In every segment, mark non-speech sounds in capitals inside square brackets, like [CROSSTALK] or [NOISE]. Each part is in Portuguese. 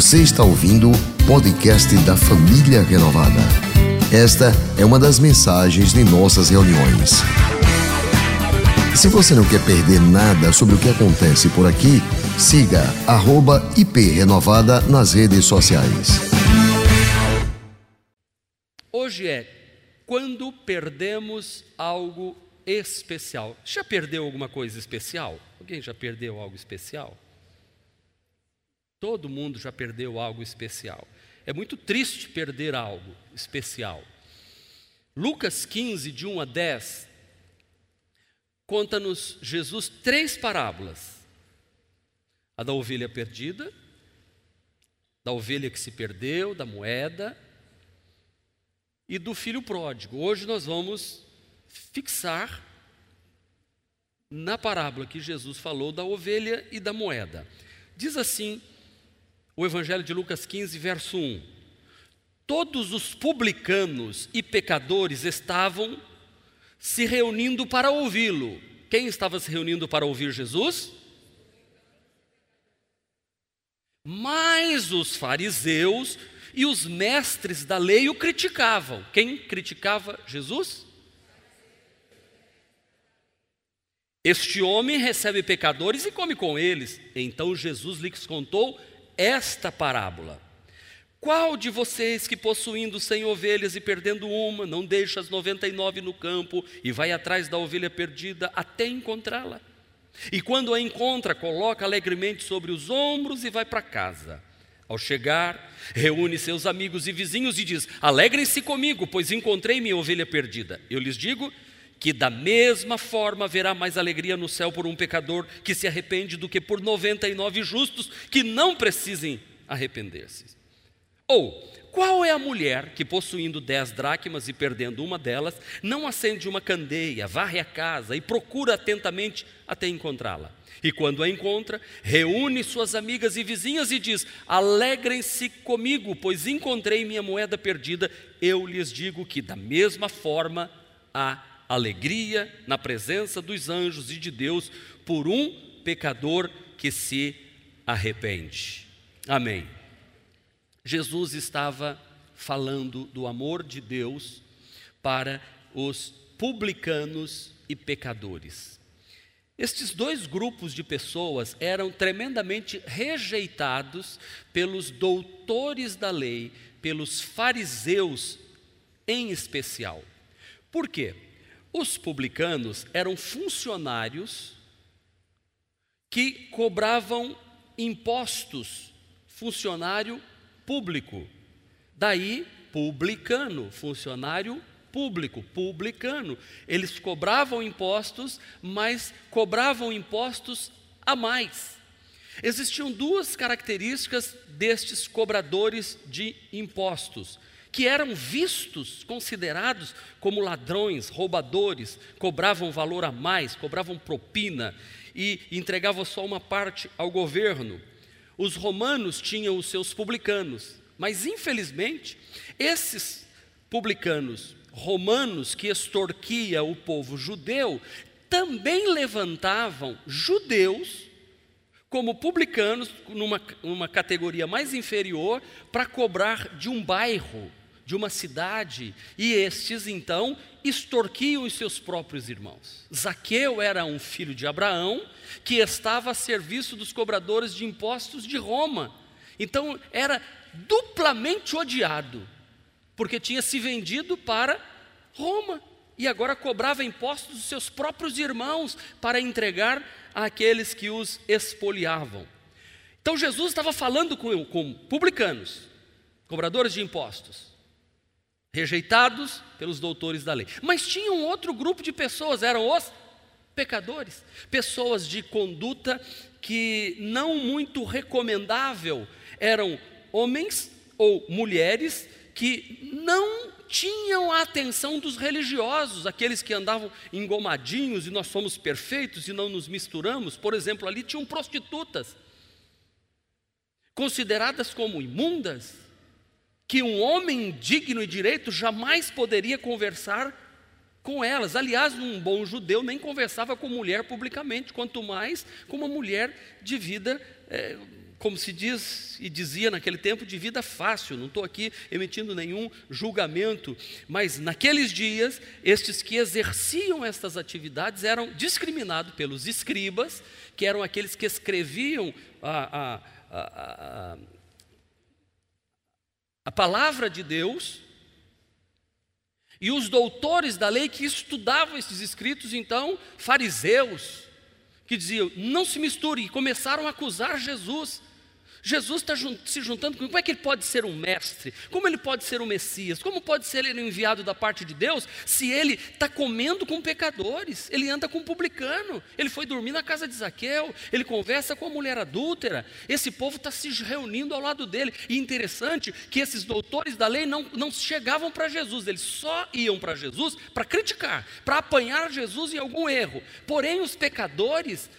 Você está ouvindo o podcast da Família Renovada. Esta é uma das mensagens de nossas reuniões. Se você não quer perder nada sobre o que acontece por aqui, siga @iprenovada nas redes sociais. Hoje é quando perdemos algo especial. Já perdeu alguma coisa especial? Alguém já perdeu algo especial? Todo mundo já perdeu algo especial. É muito triste perder algo especial. Lucas 15, de 1 a 10, conta-nos Jesus três parábolas: a da ovelha perdida, da ovelha que se perdeu, da moeda e do filho pródigo. Hoje nós vamos fixar na parábola que Jesus falou da ovelha e da moeda. Diz assim o Evangelho de Lucas 15, verso 1: Todos os publicanos e pecadores estavam se reunindo para ouvi-lo. Quem estava se reunindo para ouvir Jesus? Mas os fariseus e os mestres da lei o criticavam. Quem criticava Jesus? Este homem recebe pecadores e come com eles. Então Jesus lhes contou esta parábola. Qual de vocês que possuindo cem ovelhas e perdendo uma, não deixa as noventa e nove no campo e vai atrás da ovelha perdida até encontrá-la? E quando a encontra, coloca alegremente sobre os ombros e vai para casa. Ao chegar, reúne seus amigos e vizinhos e diz: Alegrem-se comigo, pois encontrei minha ovelha perdida. Eu lhes digo que da mesma forma haverá mais alegria no céu por um pecador que se arrepende do que por 99 justos que não precisem arrepender-se. Ou, qual é a mulher que, possuindo dez dracmas e perdendo uma delas, não acende uma candeia, varre a casa e procura atentamente até encontrá-la? E quando a encontra, reúne suas amigas e vizinhas e diz: Alegrem-se comigo, pois encontrei minha moeda perdida. Eu lhes digo que, da mesma forma, há alegria na presença dos anjos e de Deus por um pecador que se arrepende. Amém. Jesus estava falando do amor de Deus para os publicanos e pecadores. Estes dois grupos de pessoas eram tremendamente rejeitados pelos doutores da lei, pelos fariseus em especial. Por quê? Os publicanos eram funcionários que cobravam impostos, funcionário público. Daí, publicano, funcionário público, publicano. Eles cobravam impostos, mas cobravam impostos a mais. Existiam duas características destes cobradores de impostos que eram vistos, considerados como ladrões, roubadores, cobravam valor a mais, cobravam propina e entregavam só uma parte ao governo. Os romanos tinham os seus publicanos, mas infelizmente, esses publicanos romanos que extorquia o povo judeu também levantavam judeus como publicanos numa, numa categoria mais inferior para cobrar de um bairro de uma cidade, e estes então extorquiam os seus próprios irmãos. Zaqueu era um filho de Abraão que estava a serviço dos cobradores de impostos de Roma. Então era duplamente odiado, porque tinha se vendido para Roma e agora cobrava impostos dos seus próprios irmãos para entregar àqueles que os expoliavam. Então Jesus estava falando com, com publicanos, cobradores de impostos, rejeitados pelos doutores da lei. Mas tinha um outro grupo de pessoas, eram os pecadores, pessoas de conduta que não muito recomendável, eram homens ou mulheres que não tinham a atenção dos religiosos, aqueles que andavam engomadinhos e nós somos perfeitos e não nos misturamos. Por exemplo, ali tinham prostitutas, consideradas como imundas, que um homem digno e direito jamais poderia conversar com elas. Aliás, um bom judeu nem conversava com mulher publicamente, quanto mais com uma mulher de vida é, como se diz e dizia naquele tempo, de vida fácil. Não estou aqui emitindo nenhum julgamento, mas naqueles dias, estes que exerciam estas atividades eram discriminados pelos escribas, que eram aqueles que escreviam a, a, a, a palavra de Deus. E os doutores da lei que estudavam esses escritos, então, fariseus, que diziam: não se misture, e começaram a acusar Jesus. Jesus está se juntando com como é que ele pode ser um mestre? Como ele pode ser um Messias? Como pode ser ele enviado da parte de Deus se ele está comendo com pecadores? Ele anda com um publicano, ele foi dormir na casa de Zaqueu, ele conversa com a mulher adúltera. Esse povo está se reunindo ao lado dele. E interessante que esses doutores da lei não, não chegavam para Jesus, eles só iam para Jesus para criticar, para apanhar Jesus em algum erro. Porém, os pecadores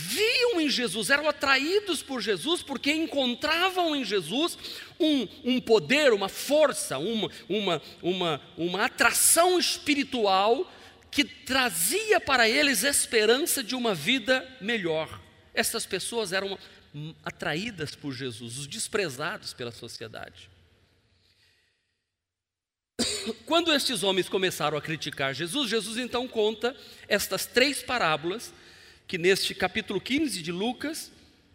viam em Jesus, eram atraídos por Jesus, porque encontravam em Jesus um, um poder, uma força, uma, uma, uma, uma atração espiritual que trazia para eles esperança de uma vida melhor. Essas pessoas eram atraídas por Jesus, os desprezados pela sociedade. Quando estes homens começaram a criticar Jesus, Jesus então conta estas três parábolas que neste capítulo 15 de Lucas,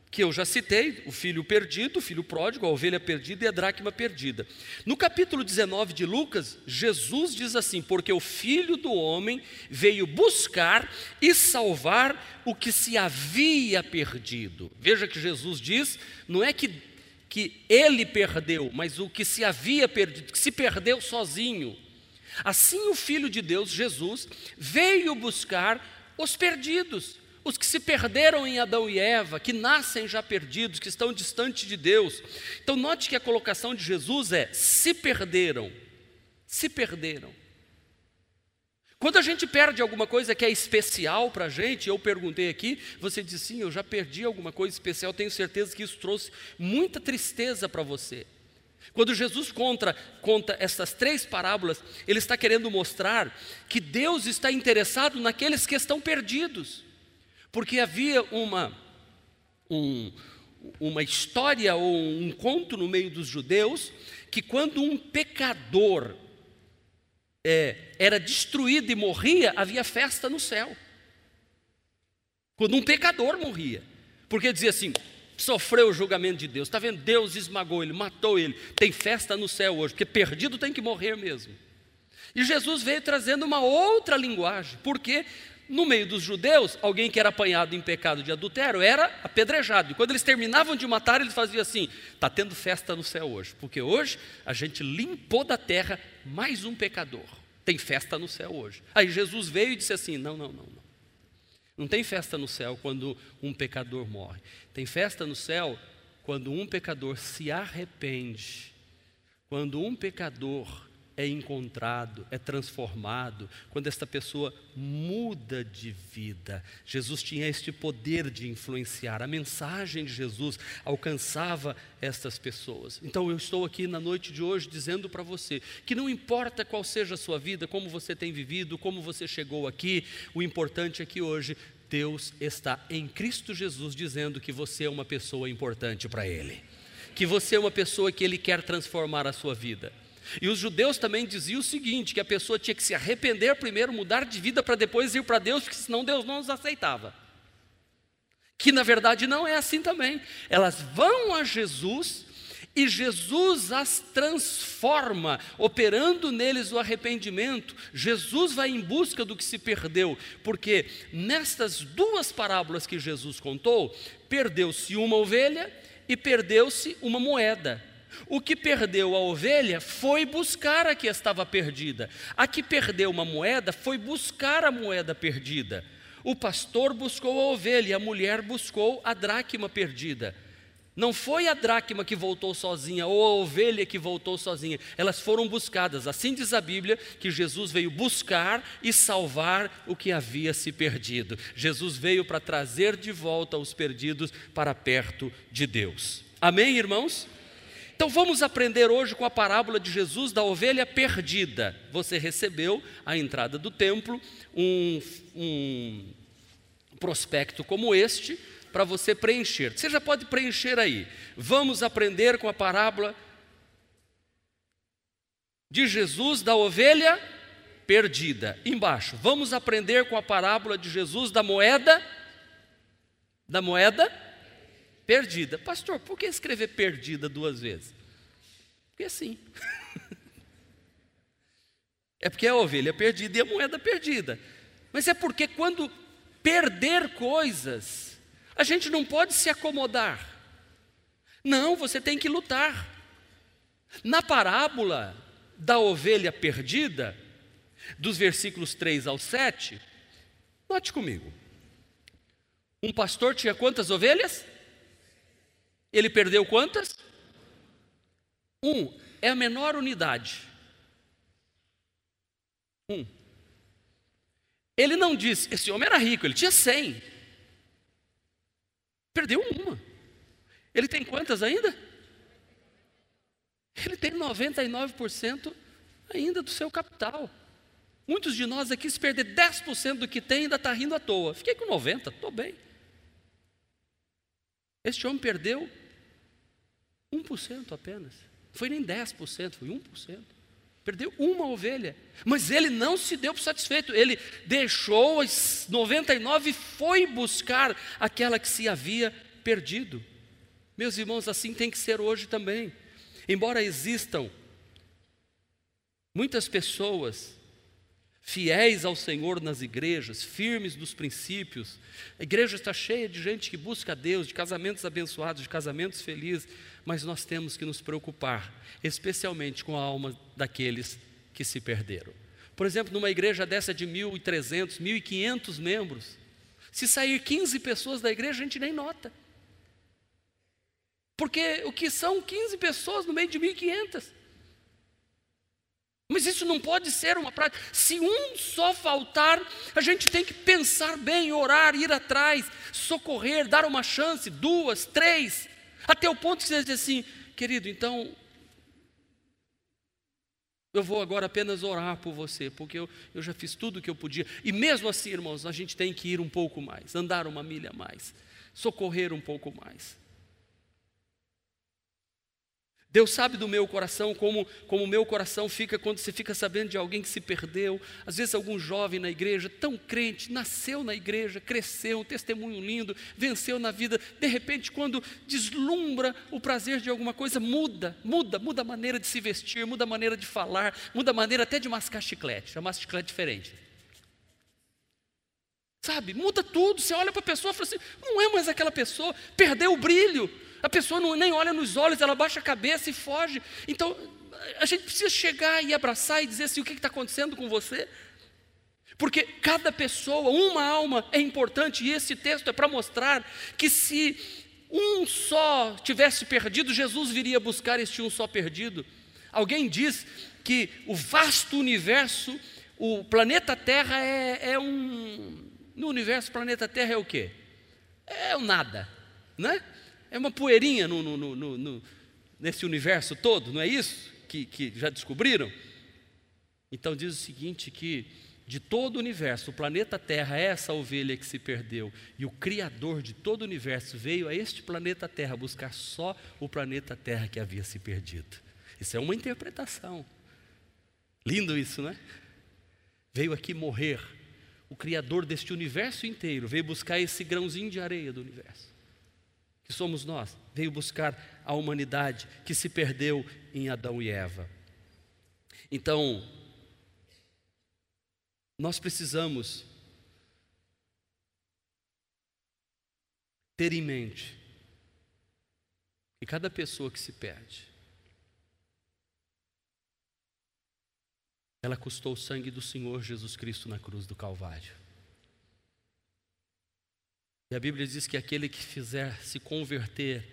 que eu já citei, o filho perdido, o filho pródigo, a ovelha perdida e a dracma perdida. No capítulo 19 de Lucas, Jesus diz assim: Porque o filho do homem veio buscar e salvar o que se havia perdido. Veja que Jesus diz, não é que, que ele perdeu, mas o que se havia perdido, que se perdeu sozinho. Assim o filho de Deus, Jesus, veio buscar os perdidos os que se perderam em Adão e Eva, que nascem já perdidos, que estão distantes de Deus. Então, note que a colocação de Jesus é: se perderam, se perderam. Quando a gente perde alguma coisa que é especial para a gente, eu perguntei aqui, você disse sim, eu já perdi alguma coisa especial, tenho certeza que isso trouxe muita tristeza para você. Quando Jesus conta, conta essas três parábolas, ele está querendo mostrar que Deus está interessado naqueles que estão perdidos. Porque havia uma, um, uma história ou um conto no meio dos judeus que quando um pecador é, era destruído e morria, havia festa no céu. Quando um pecador morria, porque dizia assim: sofreu o julgamento de Deus, está vendo? Deus esmagou ele, matou ele, tem festa no céu hoje, porque perdido tem que morrer mesmo. E Jesus veio trazendo uma outra linguagem, porque no meio dos judeus, alguém que era apanhado em pecado de adultério era apedrejado. E quando eles terminavam de matar, eles faziam assim: está tendo festa no céu hoje, porque hoje a gente limpou da terra mais um pecador. Tem festa no céu hoje. Aí Jesus veio e disse assim: não, não, não, não. Não tem festa no céu quando um pecador morre. Tem festa no céu quando um pecador se arrepende. Quando um pecador é encontrado, é transformado, quando esta pessoa muda de vida. Jesus tinha este poder de influenciar, a mensagem de Jesus alcançava estas pessoas. Então eu estou aqui na noite de hoje dizendo para você que não importa qual seja a sua vida, como você tem vivido, como você chegou aqui, o importante é que hoje Deus está em Cristo Jesus dizendo que você é uma pessoa importante para Ele, que você é uma pessoa que Ele quer transformar a sua vida. E os judeus também diziam o seguinte: que a pessoa tinha que se arrepender primeiro, mudar de vida para depois ir para Deus, porque senão Deus não os aceitava. Que na verdade não é assim também. Elas vão a Jesus e Jesus as transforma, operando neles o arrependimento. Jesus vai em busca do que se perdeu, porque nestas duas parábolas que Jesus contou, perdeu-se uma ovelha e perdeu-se uma moeda. O que perdeu a ovelha foi buscar a que estava perdida. A que perdeu uma moeda foi buscar a moeda perdida. O pastor buscou a ovelha a mulher buscou a dracma perdida. Não foi a dracma que voltou sozinha ou a ovelha que voltou sozinha, elas foram buscadas. Assim diz a Bíblia que Jesus veio buscar e salvar o que havia se perdido. Jesus veio para trazer de volta os perdidos para perto de Deus. Amém, irmãos? Então vamos aprender hoje com a parábola de Jesus da ovelha perdida. Você recebeu à entrada do templo um, um prospecto como este, para você preencher. Você já pode preencher aí. Vamos aprender com a parábola de Jesus da ovelha perdida. Embaixo, vamos aprender com a parábola de Jesus da moeda da moeda perdida. Pastor, por que escrever perdida duas vezes? Porque é [LAUGHS] porque é a ovelha perdida e a moeda perdida. Mas é porque quando perder coisas, a gente não pode se acomodar. Não, você tem que lutar. Na parábola da ovelha perdida, dos versículos 3 ao 7, note comigo. Um pastor tinha quantas ovelhas? Ele perdeu quantas? Um é a menor unidade. Um. Ele não disse, esse homem era rico, ele tinha cem. Perdeu uma. Ele tem quantas ainda? Ele tem 99% ainda do seu capital. Muitos de nós aqui, se perder 10% do que tem, ainda está rindo à toa. Fiquei com 90%, estou bem. Este homem perdeu 1% apenas. Foi nem 10%, foi 1%. Perdeu uma ovelha. Mas ele não se deu por satisfeito. Ele deixou as 99 e foi buscar aquela que se havia perdido. Meus irmãos, assim tem que ser hoje também. Embora existam muitas pessoas fiéis ao Senhor nas igrejas, firmes nos princípios. A igreja está cheia de gente que busca a Deus, de casamentos abençoados, de casamentos felizes, mas nós temos que nos preocupar, especialmente com a alma daqueles que se perderam. Por exemplo, numa igreja dessa de 1.300, 1.500 membros, se sair 15 pessoas da igreja, a gente nem nota. Porque o que são 15 pessoas no meio de 1.500? Mas isso não pode ser uma prática. Se um só faltar, a gente tem que pensar bem, orar, ir atrás, socorrer, dar uma chance, duas, três, até o ponto que você diz assim, querido, então eu vou agora apenas orar por você, porque eu, eu já fiz tudo o que eu podia. E mesmo assim, irmãos, a gente tem que ir um pouco mais, andar uma milha a mais, socorrer um pouco mais. Deus sabe do meu coração, como o meu coração fica quando você fica sabendo de alguém que se perdeu. Às vezes, algum jovem na igreja, tão crente, nasceu na igreja, cresceu, um testemunho lindo, venceu na vida. De repente, quando deslumbra o prazer de alguma coisa, muda, muda, muda a maneira de se vestir, muda a maneira de falar, muda a maneira até de mascar chiclete. Chamar chiclete diferente. Sabe, muda tudo. Você olha para a pessoa e fala assim: não é mais aquela pessoa, perdeu o brilho. A pessoa não, nem olha nos olhos, ela baixa a cabeça e foge. Então, a gente precisa chegar e abraçar e dizer assim: o que está acontecendo com você? Porque cada pessoa, uma alma é importante, e esse texto é para mostrar que se um só tivesse perdido, Jesus viria buscar este um só perdido. Alguém diz que o vasto universo, o planeta Terra é, é um. No universo, o planeta Terra é o quê? É o nada, né? É uma poeirinha no, no, no, nesse universo todo, não é isso? Que, que já descobriram? Então diz o seguinte: que de todo o universo, o planeta Terra é essa ovelha que se perdeu, e o Criador de todo o universo veio a este planeta Terra buscar só o planeta Terra que havia se perdido. Isso é uma interpretação. Lindo isso, né? Veio aqui morrer. O Criador deste universo inteiro veio buscar esse grãozinho de areia do universo que somos nós, veio buscar a humanidade que se perdeu em Adão e Eva. Então, nós precisamos ter em mente que cada pessoa que se perde, ela custou o sangue do Senhor Jesus Cristo na cruz do Calvário. E a Bíblia diz que aquele que fizer se converter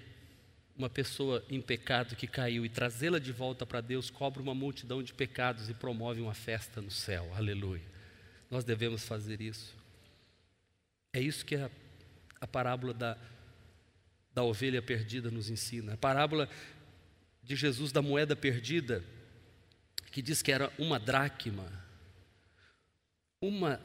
uma pessoa em pecado que caiu e trazê-la de volta para Deus, cobra uma multidão de pecados e promove uma festa no céu. Aleluia. Nós devemos fazer isso. É isso que a, a parábola da, da ovelha perdida nos ensina. A parábola de Jesus da moeda perdida, que diz que era uma dracma. Uma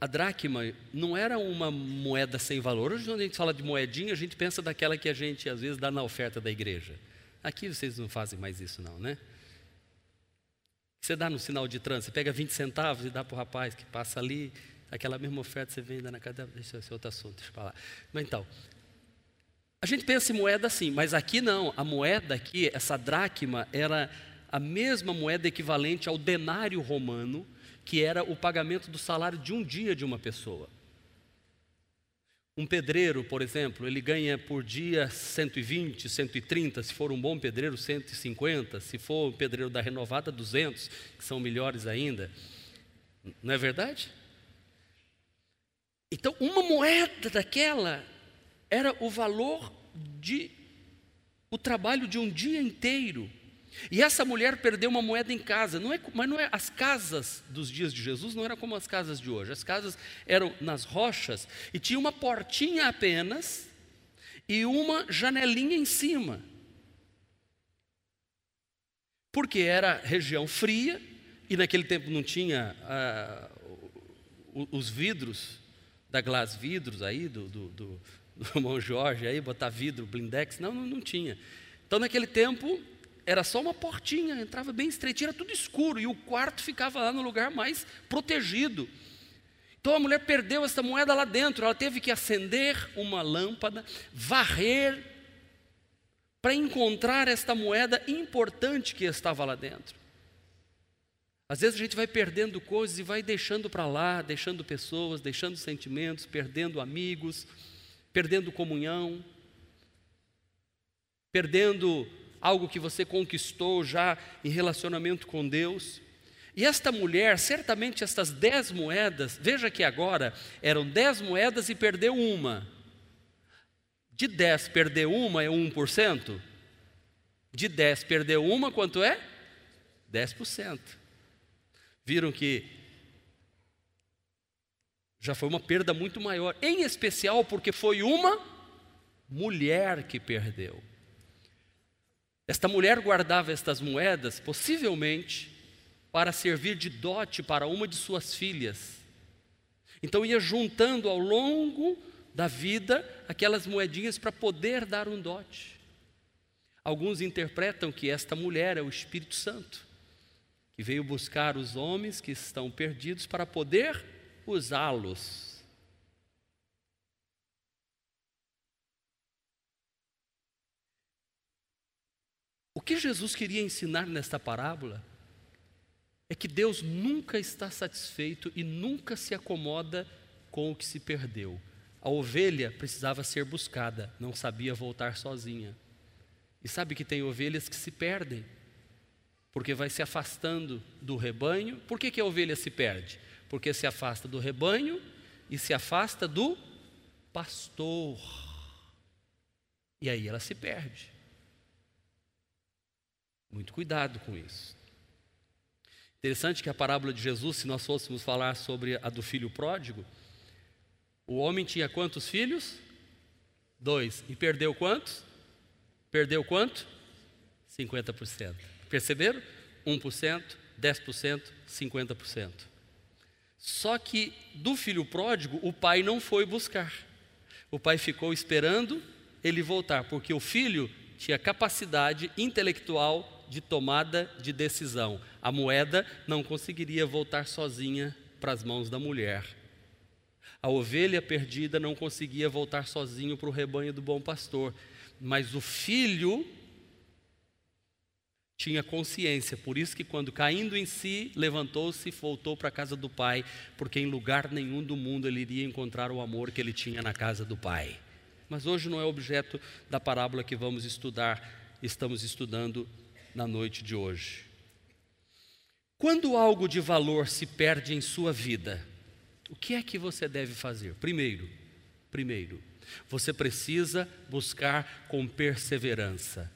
a dracma não era uma moeda sem valor. Hoje, quando a gente fala de moedinha, a gente pensa daquela que a gente às vezes dá na oferta da igreja. Aqui vocês não fazem mais isso, não, né? Você dá no sinal de trânsito, você pega 20 centavos e dá para o rapaz que passa ali, aquela mesma oferta você vem ainda na cadeia. Deixa esse outro assunto, deixa eu falar. Mas então, a gente pensa em moeda assim, mas aqui não. A moeda aqui, essa dracma, era a mesma moeda equivalente ao denário romano, que era o pagamento do salário de um dia de uma pessoa. Um pedreiro, por exemplo, ele ganha por dia 120, 130, se for um bom pedreiro, 150, se for um pedreiro da renovada, 200, que são melhores ainda. Não é verdade? Então, uma moeda daquela era o valor de o trabalho de um dia inteiro. E essa mulher perdeu uma moeda em casa, não é, mas não é as casas dos dias de Jesus não eram como as casas de hoje. As casas eram nas rochas e tinha uma portinha apenas e uma janelinha em cima. Porque era região fria e naquele tempo não tinha ah, os vidros da Glass Vidros aí do, do, do, do Jorge aí botar vidro blindex, não, não, não tinha. Então naquele tempo era só uma portinha, entrava bem estreitinho, era tudo escuro, e o quarto ficava lá no lugar mais protegido. Então a mulher perdeu essa moeda lá dentro, ela teve que acender uma lâmpada, varrer, para encontrar esta moeda importante que estava lá dentro. Às vezes a gente vai perdendo coisas e vai deixando para lá, deixando pessoas, deixando sentimentos, perdendo amigos, perdendo comunhão, perdendo algo que você conquistou já em relacionamento com Deus. E esta mulher, certamente estas dez moedas, veja que agora eram dez moedas e perdeu uma. De dez perder uma é 1%. De dez perder uma, quanto é? 10%. Viram que já foi uma perda muito maior, em especial porque foi uma mulher que perdeu. Esta mulher guardava estas moedas, possivelmente, para servir de dote para uma de suas filhas. Então ia juntando ao longo da vida aquelas moedinhas para poder dar um dote. Alguns interpretam que esta mulher é o Espírito Santo, que veio buscar os homens que estão perdidos para poder usá-los O que Jesus queria ensinar nesta parábola é que Deus nunca está satisfeito e nunca se acomoda com o que se perdeu. A ovelha precisava ser buscada, não sabia voltar sozinha. E sabe que tem ovelhas que se perdem, porque vai se afastando do rebanho. Por que, que a ovelha se perde? Porque se afasta do rebanho e se afasta do pastor. E aí ela se perde. Muito cuidado com isso. Interessante que a parábola de Jesus, se nós fôssemos falar sobre a do filho pródigo, o homem tinha quantos filhos? Dois. E perdeu quantos? Perdeu quanto? 50%. Perceberam? 1%, 10%, 50%. Só que do filho pródigo, o pai não foi buscar. O pai ficou esperando ele voltar, porque o filho tinha capacidade intelectual de tomada de decisão. A moeda não conseguiria voltar sozinha para as mãos da mulher. A ovelha perdida não conseguia voltar sozinho para o rebanho do bom pastor, mas o filho tinha consciência, por isso que quando caindo em si, levantou-se e voltou para a casa do pai, porque em lugar nenhum do mundo ele iria encontrar o amor que ele tinha na casa do pai. Mas hoje não é objeto da parábola que vamos estudar, estamos estudando na noite de hoje. Quando algo de valor se perde em sua vida, o que é que você deve fazer? Primeiro, primeiro, você precisa buscar com perseverança.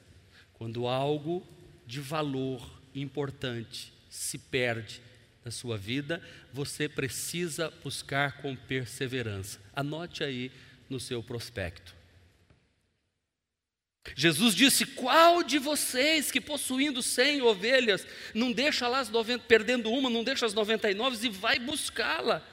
Quando algo de valor importante se perde na sua vida, você precisa buscar com perseverança. Anote aí no seu prospecto. Jesus disse: Qual de vocês que possuindo cem ovelhas, não deixa lá as 90, perdendo uma, não deixa as 99 e vai buscá-la?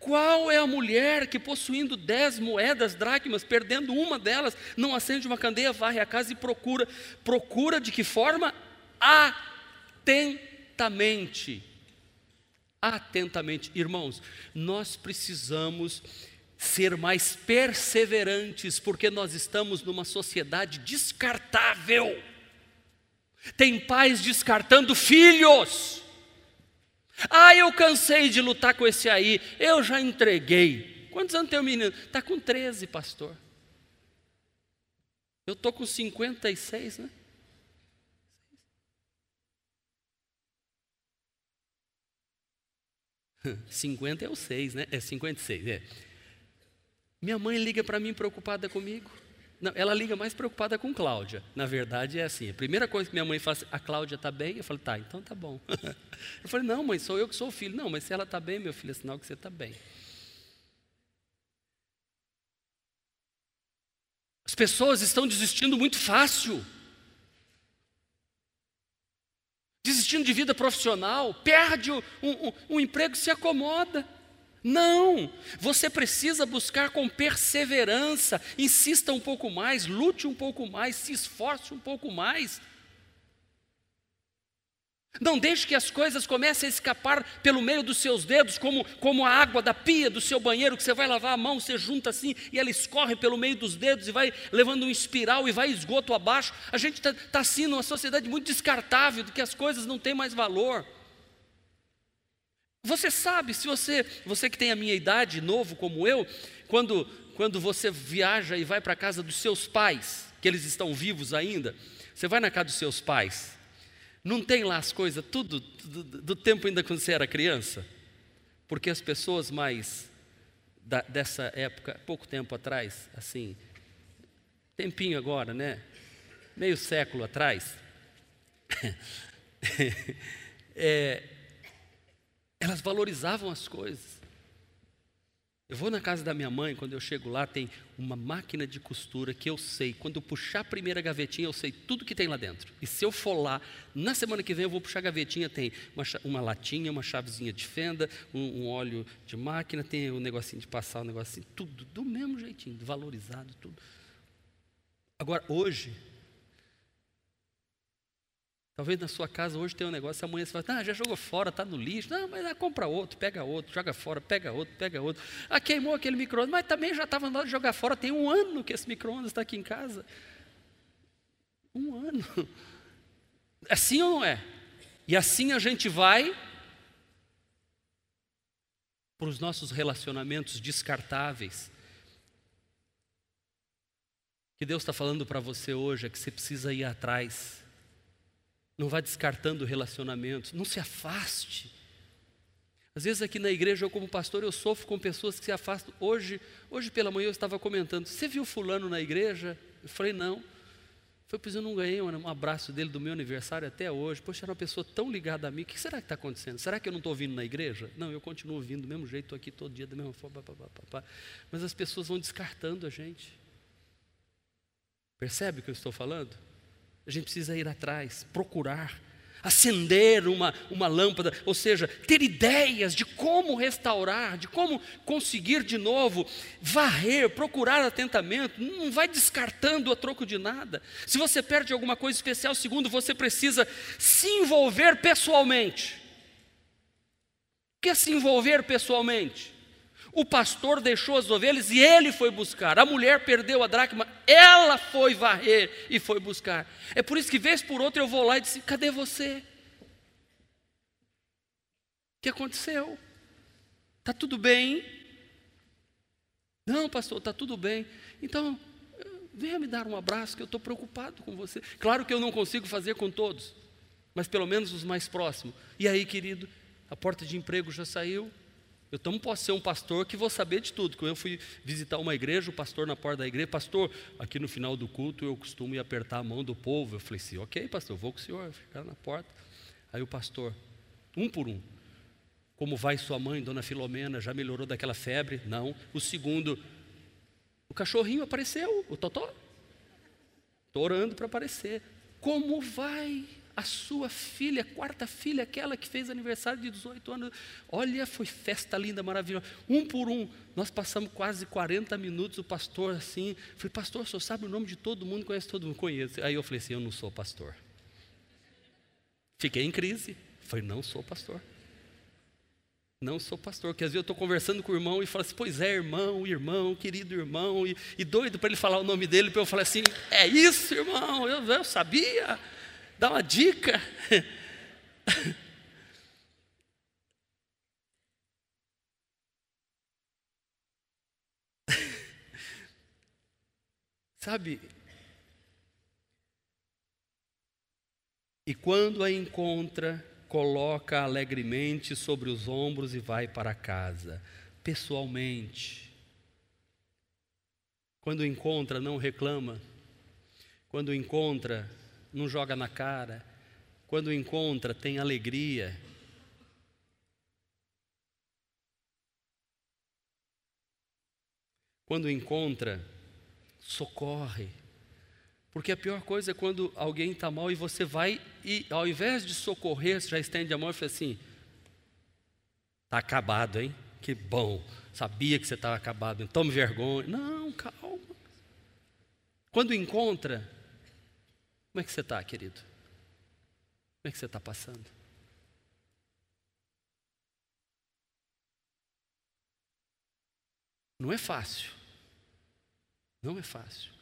Qual é a mulher que, possuindo dez moedas dracmas, perdendo uma delas, não acende uma candeia, varre a casa e procura? Procura de que forma? Atentamente. Atentamente. Irmãos, nós precisamos ser mais perseverantes, porque nós estamos numa sociedade descartável. Tem pais descartando filhos. Ah, eu cansei de lutar com esse aí, eu já entreguei. Quantos anos tem o menino? Está com 13, pastor. Eu estou com 56, né? [LAUGHS] Cinquenta é o seis, né? É 56, é. Minha mãe liga para mim preocupada comigo. Não, ela liga mais preocupada com Cláudia. Na verdade é assim. A primeira coisa que minha mãe faz, a Cláudia está bem? Eu falo, tá, então tá bom. [LAUGHS] eu falei, não, mãe, sou eu que sou o filho. Não, mas se ela está bem, meu filho, é sinal que você está bem. As pessoas estão desistindo muito fácil. Desistindo de vida profissional, perde um, um, um emprego, se acomoda. Não, você precisa buscar com perseverança, insista um pouco mais, lute um pouco mais, se esforce um pouco mais. Não deixe que as coisas comecem a escapar pelo meio dos seus dedos, como, como a água da pia do seu banheiro, que você vai lavar a mão, você junta assim e ela escorre pelo meio dos dedos e vai levando um espiral e vai esgoto abaixo. A gente está tá assim numa sociedade muito descartável, de que as coisas não têm mais valor. Você sabe, se você, você que tem a minha idade, novo como eu, quando, quando você viaja e vai para a casa dos seus pais, que eles estão vivos ainda, você vai na casa dos seus pais, não tem lá as coisas, tudo, do, do tempo ainda quando você era criança? Porque as pessoas mais da, dessa época, pouco tempo atrás, assim, tempinho agora, né? Meio século atrás, [LAUGHS] é, elas valorizavam as coisas. Eu vou na casa da minha mãe, quando eu chego lá, tem uma máquina de costura que eu sei, quando eu puxar a primeira gavetinha, eu sei tudo que tem lá dentro. E se eu for lá, na semana que vem eu vou puxar a gavetinha, tem uma, uma latinha, uma chavezinha de fenda, um, um, óleo de máquina, tem um negocinho de passar, um negocinho, tudo do mesmo jeitinho, valorizado, tudo. Agora, hoje, Talvez na sua casa hoje tenha um negócio, amanhã você fala, ah, já jogou fora, está no lixo. Não, mas compra outro, pega outro, joga fora, pega outro, pega outro. Ah, queimou aquele micro-ondas, mas também já estava na hora de jogar fora. Tem um ano que esse micro-ondas está aqui em casa. Um ano. Assim ou não é? E assim a gente vai para os nossos relacionamentos descartáveis. O que Deus está falando para você hoje é que você precisa ir atrás não vá descartando relacionamentos, não se afaste. Às vezes aqui na igreja, eu como pastor, eu sofro com pessoas que se afastam. Hoje, hoje pela manhã eu estava comentando, você viu fulano na igreja? Eu falei, não. Foi, pois eu não ganhei um abraço dele do meu aniversário até hoje. Poxa, era uma pessoa tão ligada a mim. O que será que está acontecendo? Será que eu não estou vindo na igreja? Não, eu continuo vindo do mesmo jeito, estou aqui todo dia da mesma forma. Pá, pá, pá, Mas as pessoas vão descartando a gente. Percebe o que eu estou falando? A gente precisa ir atrás, procurar, acender uma, uma lâmpada, ou seja, ter ideias de como restaurar, de como conseguir de novo varrer, procurar atentamente, não vai descartando a troco de nada. Se você perde alguma coisa especial, segundo, você precisa se envolver pessoalmente. O que é se envolver pessoalmente? O pastor deixou as ovelhas e ele foi buscar. A mulher perdeu a dracma, ela foi varrer e foi buscar. É por isso que, vez por outra, eu vou lá e disse: Cadê você? O que aconteceu? Está tudo bem? Não, pastor, está tudo bem. Então, venha me dar um abraço, que eu estou preocupado com você. Claro que eu não consigo fazer com todos, mas pelo menos os mais próximos. E aí, querido, a porta de emprego já saiu, eu não posso ser um pastor que vou saber de tudo. Quando eu fui visitar uma igreja, o pastor na porta da igreja, pastor, aqui no final do culto eu costumo ir apertar a mão do povo. Eu falei assim, ok, pastor, vou com o senhor, ficar na porta. Aí o pastor, um por um, como vai sua mãe, dona Filomena, já melhorou daquela febre? Não. O segundo, o cachorrinho apareceu, o Totó. Estou orando para aparecer. Como vai a sua filha, quarta filha, aquela que fez aniversário de 18 anos. Olha, foi festa linda, maravilhosa. Um por um, nós passamos quase 40 minutos, o pastor assim. Falei, pastor, o senhor sabe o nome de todo mundo, conhece todo mundo? Conheço. Aí eu falei assim: eu não sou pastor. Fiquei em crise. Falei, não sou pastor. Não sou pastor, porque às vezes eu estou conversando com o irmão e falo assim, pois é, irmão, irmão, querido irmão, e, e doido para ele falar o nome dele, para eu falar assim, é isso, irmão, eu, eu sabia, dá uma dica. [LAUGHS] Sabe? E quando a encontra, coloca alegremente sobre os ombros e vai para casa, pessoalmente. Quando encontra, não reclama. Quando encontra, não joga na cara. Quando encontra, tem alegria. Quando encontra, socorre. Porque a pior coisa é quando alguém está mal e você vai e, ao invés de socorrer, você já estende a mão e fala assim: está acabado, hein? Que bom, sabia que você estava acabado, então tome vergonha. Não, calma. Quando encontra, como é que você está, querido? Como é que você está passando? Não é fácil. Não é fácil.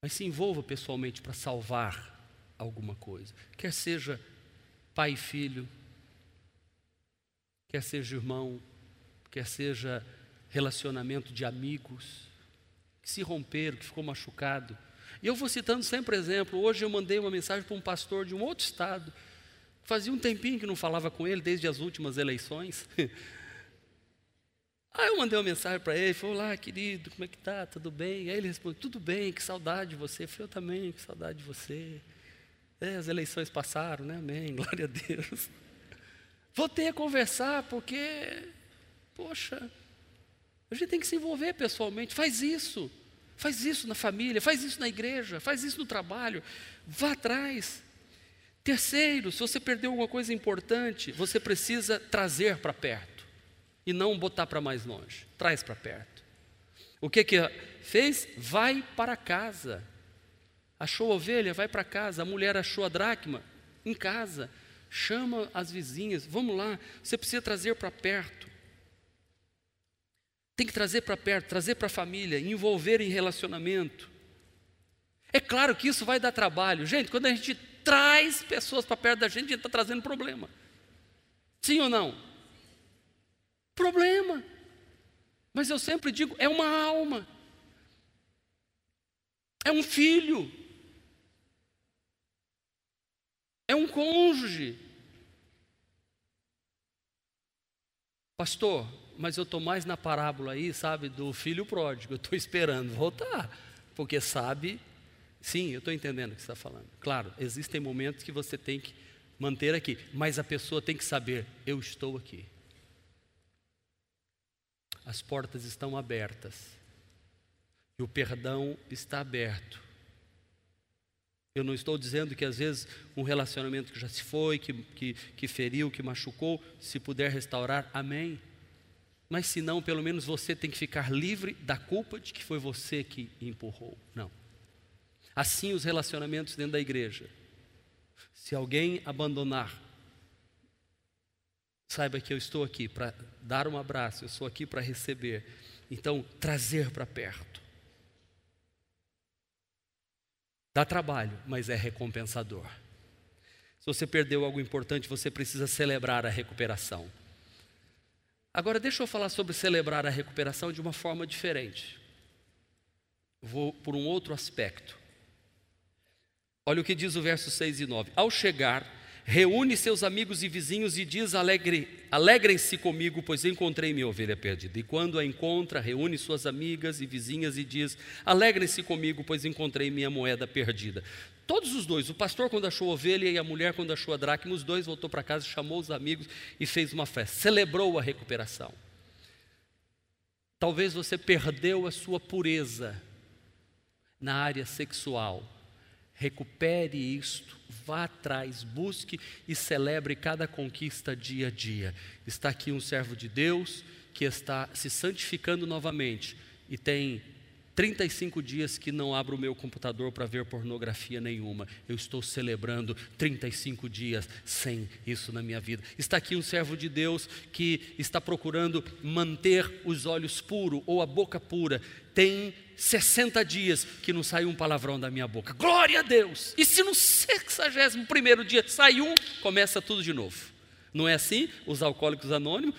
Mas se envolva pessoalmente para salvar alguma coisa. Quer seja pai e filho, quer seja irmão, quer seja relacionamento de amigos, que se romperam, que ficou machucado. E eu vou citando sempre exemplo. Hoje eu mandei uma mensagem para um pastor de um outro estado. Fazia um tempinho que não falava com ele, desde as últimas eleições. [LAUGHS] Aí eu mandei uma mensagem para ele, falou, olá querido, como é que tá? Tudo bem? Aí ele respondeu, tudo bem, que saudade de você. Eu falei, eu também, que saudade de você. É, as eleições passaram, né? Amém, [LAUGHS] glória a Deus. Voltei a conversar porque, poxa, a gente tem que se envolver pessoalmente, faz isso. Faz isso na família, faz isso na igreja, faz isso no trabalho. Vá atrás. Terceiro, se você perdeu alguma coisa importante, você precisa trazer para perto e não botar para mais longe. Traz para perto. O que que fez? Vai para casa. Achou a ovelha, vai para casa. A mulher achou a dracma em casa. Chama as vizinhas, vamos lá. Você precisa trazer para perto. Tem que trazer para perto, trazer para a família, envolver em relacionamento. É claro que isso vai dar trabalho. Gente, quando a gente traz pessoas para perto da gente, a gente está trazendo problema. Sim ou não? problema. Mas eu sempre digo: é uma alma, é um filho, é um cônjuge. Pastor, mas eu estou mais na parábola aí, sabe, do filho pródigo. Eu estou esperando voltar, porque sabe, sim, eu estou entendendo o que você está falando. Claro, existem momentos que você tem que manter aqui, mas a pessoa tem que saber: eu estou aqui as portas estão abertas e o perdão está aberto. Eu não estou dizendo que às vezes um relacionamento que já se foi, que, que, que feriu, que machucou, se puder restaurar, amém. Mas se não, pelo menos você tem que ficar livre da culpa de que foi você que empurrou. Não. Assim os relacionamentos dentro da igreja. Se alguém abandonar Saiba que eu estou aqui para dar um abraço, eu estou aqui para receber. Então, trazer para perto. Dá trabalho, mas é recompensador. Se você perdeu algo importante, você precisa celebrar a recuperação. Agora, deixa eu falar sobre celebrar a recuperação de uma forma diferente. Vou por um outro aspecto. Olha o que diz o verso 6 e 9. Ao chegar, reúne seus amigos e vizinhos e diz: Alegre, Alegrem-se comigo, pois encontrei minha ovelha perdida. E quando a encontra, reúne suas amigas e vizinhas e diz: Alegrem-se comigo, pois encontrei minha moeda perdida. Todos os dois, o pastor quando achou a ovelha e a mulher quando achou a dracma, os dois voltou para casa, chamou os amigos e fez uma festa, celebrou a recuperação. Talvez você perdeu a sua pureza na área sexual recupere isto, vá atrás, busque e celebre cada conquista dia a dia. Está aqui um servo de Deus que está se santificando novamente e tem 35 dias que não abro o meu computador para ver pornografia nenhuma. Eu estou celebrando 35 dias sem isso na minha vida. Está aqui um servo de Deus que está procurando manter os olhos puros ou a boca pura. Tem 60 dias que não sai um palavrão da minha boca. Glória a Deus! E se no 61 dia sai um, começa tudo de novo. Não é assim? Os alcoólicos anônimos,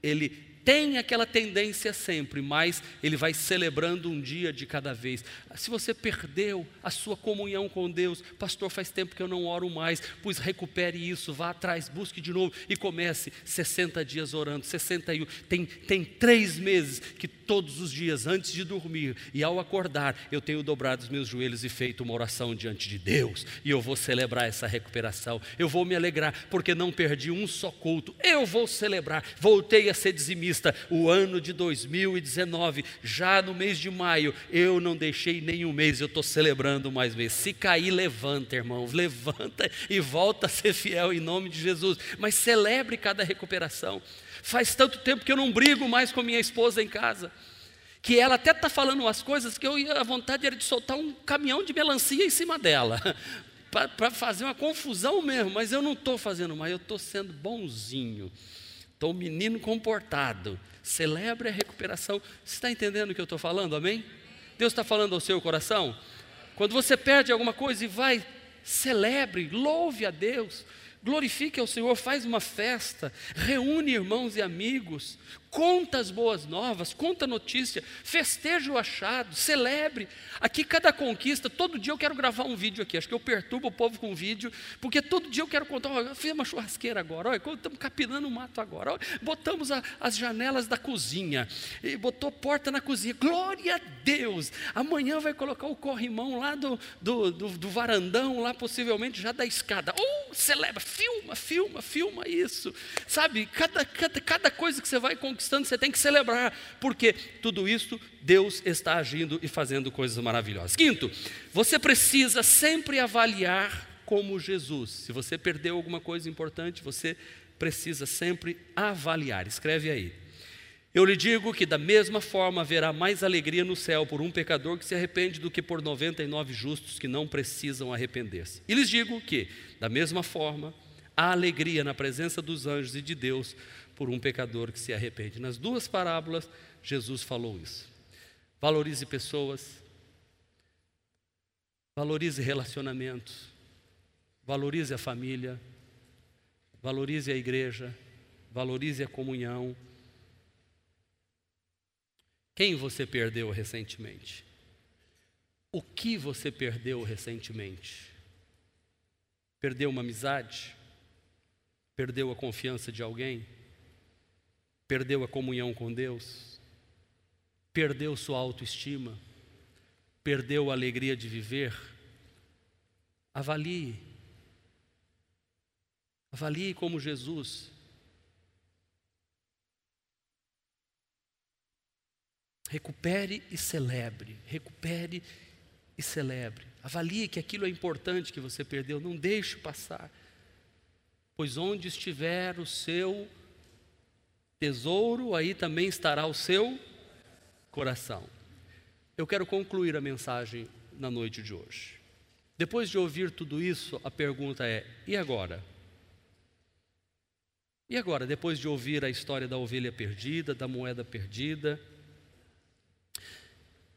ele tem aquela tendência sempre, mas ele vai celebrando um dia de cada vez. Se você perdeu a sua comunhão com Deus, pastor, faz tempo que eu não oro mais, pois recupere isso, vá atrás, busque de novo. E comece 60 dias orando, 61. Tem, tem três meses que todos os dias, antes de dormir e ao acordar, eu tenho dobrado os meus joelhos e feito uma oração diante de Deus, e eu vou celebrar essa recuperação, eu vou me alegrar, porque não perdi um só culto, eu vou celebrar, voltei a ser dizimista o ano de 2019, já no mês de maio, eu não deixei nenhum mês, eu estou celebrando mais mês. Se cair, levanta, irmão, [LAUGHS] levanta e volta a ser fiel em nome de Jesus. Mas celebre cada recuperação. Faz tanto tempo que eu não brigo mais com minha esposa em casa que ela até está falando umas coisas que eu a vontade era de soltar um caminhão de melancia em cima dela, [LAUGHS] para fazer uma confusão mesmo, mas eu não estou fazendo mais, eu estou sendo bonzinho. Um menino comportado. Celebre a recuperação. Você está entendendo o que eu estou falando? Amém? Deus está falando ao seu coração? Quando você perde alguma coisa e vai, celebre, louve a Deus, glorifique ao Senhor, faz uma festa, reúne irmãos e amigos, Conta as boas novas, conta a notícia, festeja o achado, celebre. Aqui cada conquista, todo dia eu quero gravar um vídeo aqui. Acho que eu perturbo o povo com vídeo, porque todo dia eu quero contar. Olha, fiz uma churrasqueira agora, olha, estamos capinando o mato agora. Olha, botamos a, as janelas da cozinha, e botou porta na cozinha. Glória a Deus! Amanhã vai colocar o corrimão lá do, do, do, do varandão, lá possivelmente já da escada. Oh, celebra, filma, filma, filma isso. Sabe, cada, cada, cada coisa que você vai conquistar conquistando, você tem que celebrar, porque tudo isso Deus está agindo e fazendo coisas maravilhosas. Quinto, você precisa sempre avaliar como Jesus. Se você perdeu alguma coisa importante, você precisa sempre avaliar. Escreve aí. Eu lhe digo que da mesma forma haverá mais alegria no céu por um pecador que se arrepende do que por 99 justos que não precisam arrepender-se. E lhes digo que, da mesma forma, há alegria na presença dos anjos e de Deus por um pecador que se arrepende. Nas duas parábolas, Jesus falou isso. Valorize pessoas, valorize relacionamentos, valorize a família, valorize a igreja, valorize a comunhão. Quem você perdeu recentemente? O que você perdeu recentemente? Perdeu uma amizade? Perdeu a confiança de alguém? Perdeu a comunhão com Deus, perdeu sua autoestima, perdeu a alegria de viver, avalie. Avalie como Jesus. Recupere e celebre, recupere e celebre. Avalie que aquilo é importante que você perdeu, não deixe passar. Pois onde estiver o seu tesouro, aí também estará o seu coração. Eu quero concluir a mensagem na noite de hoje. Depois de ouvir tudo isso, a pergunta é: e agora? E agora, depois de ouvir a história da ovelha perdida, da moeda perdida,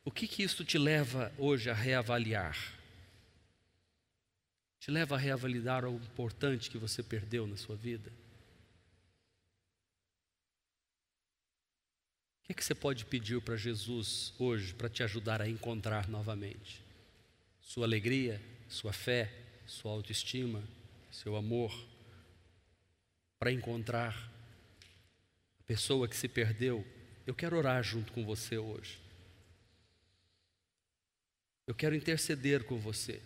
o que que isso te leva hoje a reavaliar? Te leva a reavaliar o importante que você perdeu na sua vida? Que, que você pode pedir para Jesus hoje para te ajudar a encontrar novamente? Sua alegria, sua fé, sua autoestima, seu amor, para encontrar a pessoa que se perdeu. Eu quero orar junto com você hoje. Eu quero interceder com você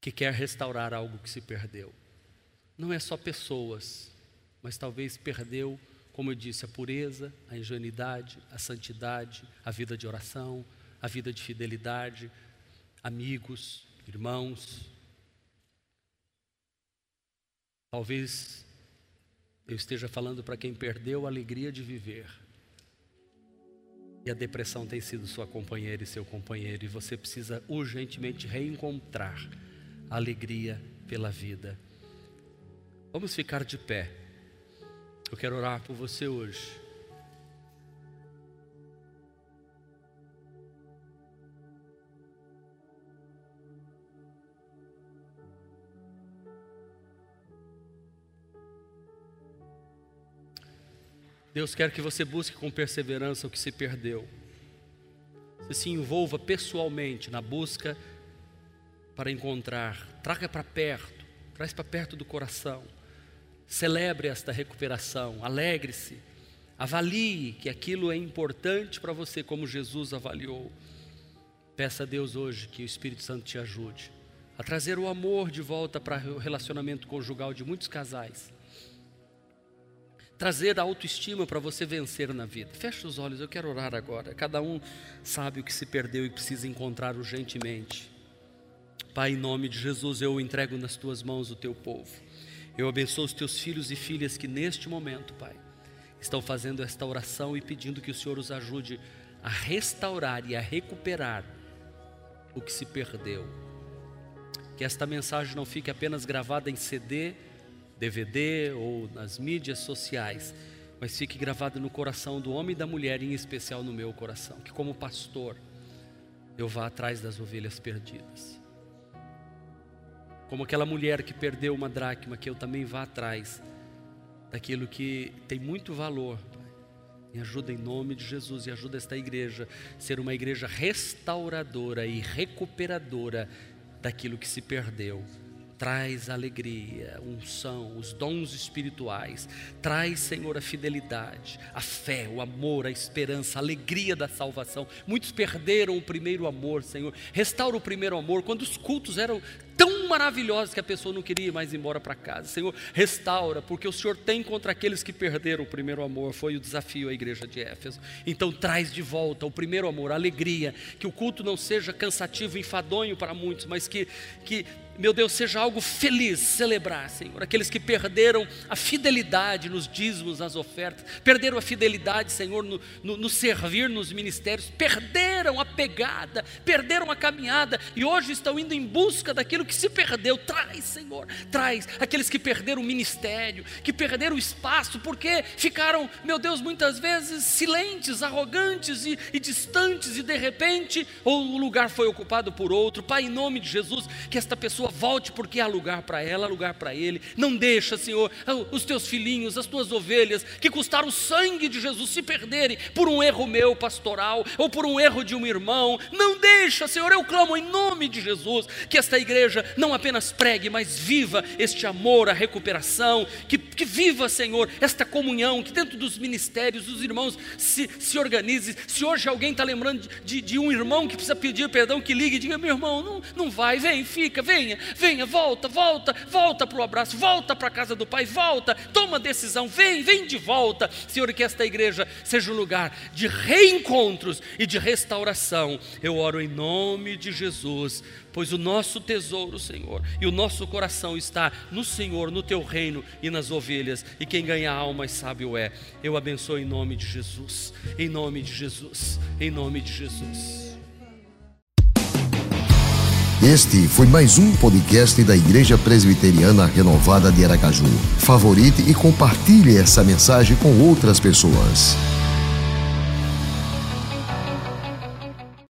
que quer restaurar algo que se perdeu. Não é só pessoas, mas talvez perdeu como eu disse, a pureza, a ingenuidade, a santidade, a vida de oração, a vida de fidelidade, amigos, irmãos. Talvez eu esteja falando para quem perdeu a alegria de viver. E a depressão tem sido sua companheira e seu companheiro, e você precisa urgentemente reencontrar a alegria pela vida. Vamos ficar de pé. Eu quero orar por você hoje. Deus quer que você busque com perseverança o que se perdeu. Você se envolva pessoalmente na busca para encontrar. Traga para perto, traz para perto do coração. Celebre esta recuperação, alegre-se. Avalie que aquilo é importante para você, como Jesus avaliou. Peça a Deus hoje que o Espírito Santo te ajude a trazer o amor de volta para o relacionamento conjugal de muitos casais trazer a autoestima para você vencer na vida. Feche os olhos, eu quero orar agora. Cada um sabe o que se perdeu e precisa encontrar urgentemente. Pai, em nome de Jesus, eu entrego nas tuas mãos o teu povo. Eu abençoo os teus filhos e filhas que neste momento, Pai, estão fazendo esta oração e pedindo que o Senhor os ajude a restaurar e a recuperar o que se perdeu. Que esta mensagem não fique apenas gravada em CD, DVD ou nas mídias sociais, mas fique gravado no coração do homem e da mulher, em especial no meu coração. Que, como pastor, eu vá atrás das ovelhas perdidas. Como aquela mulher que perdeu uma dracma, que eu também vá atrás daquilo que tem muito valor. Me ajuda em nome de Jesus e ajuda esta igreja a ser uma igreja restauradora e recuperadora daquilo que se perdeu traz alegria, unção, os dons espirituais, traz, Senhor, a fidelidade, a fé, o amor, a esperança, a alegria da salvação. Muitos perderam o primeiro amor, Senhor. Restaura o primeiro amor, quando os cultos eram tão maravilhosos que a pessoa não queria mais ir embora para casa. Senhor, restaura, porque o Senhor tem contra aqueles que perderam o primeiro amor. Foi o desafio à igreja de Éfeso. Então traz de volta o primeiro amor, a alegria, que o culto não seja cansativo, enfadonho para muitos, mas que, que meu Deus, seja algo feliz celebrar, Senhor. Aqueles que perderam a fidelidade nos dízimos, nas ofertas, perderam a fidelidade, Senhor, no, no, no, servir nos ministérios, perderam a pegada, perderam a caminhada e hoje estão indo em busca daquilo que se perdeu. Traz, Senhor, traz aqueles que perderam o ministério, que perderam o espaço, porque ficaram, meu Deus, muitas vezes silentes, arrogantes e, e distantes, e de repente, ou o lugar foi ocupado por outro. Pai, em nome de Jesus, que esta pessoa volte porque há lugar para ela, há lugar para ele. Não deixa, Senhor, os teus filhinhos, as tuas ovelhas, que custaram o sangue de Jesus, se perderem por um erro meu pastoral ou por um erro de um irmão. Não deixa, Senhor, eu clamo em nome de Jesus que esta igreja não apenas pregue, mas viva este amor, a recuperação, que, que viva, Senhor, esta comunhão, que dentro dos ministérios os irmãos se, se organizem. Se hoje alguém está lembrando de, de, um irmão que precisa pedir perdão, que ligue e diga: meu irmão, não, não vai, vem, fica, venha, venha, volta, volta, volta para o abraço, volta para a casa do Pai, volta, toma decisão, vem, vem de volta. Senhor, que esta igreja seja um lugar de reencontros e de restauração. Eu oro em nome de Jesus, pois o nosso tesouro, Senhor, e o nosso coração está no Senhor, no teu reino e nas ovelhas, e quem ganha almas sábio é. Eu abençoo em nome de Jesus, em nome de Jesus, em nome de Jesus. Este foi mais um podcast da Igreja Presbiteriana Renovada de Aracaju. Favorite e compartilhe essa mensagem com outras pessoas.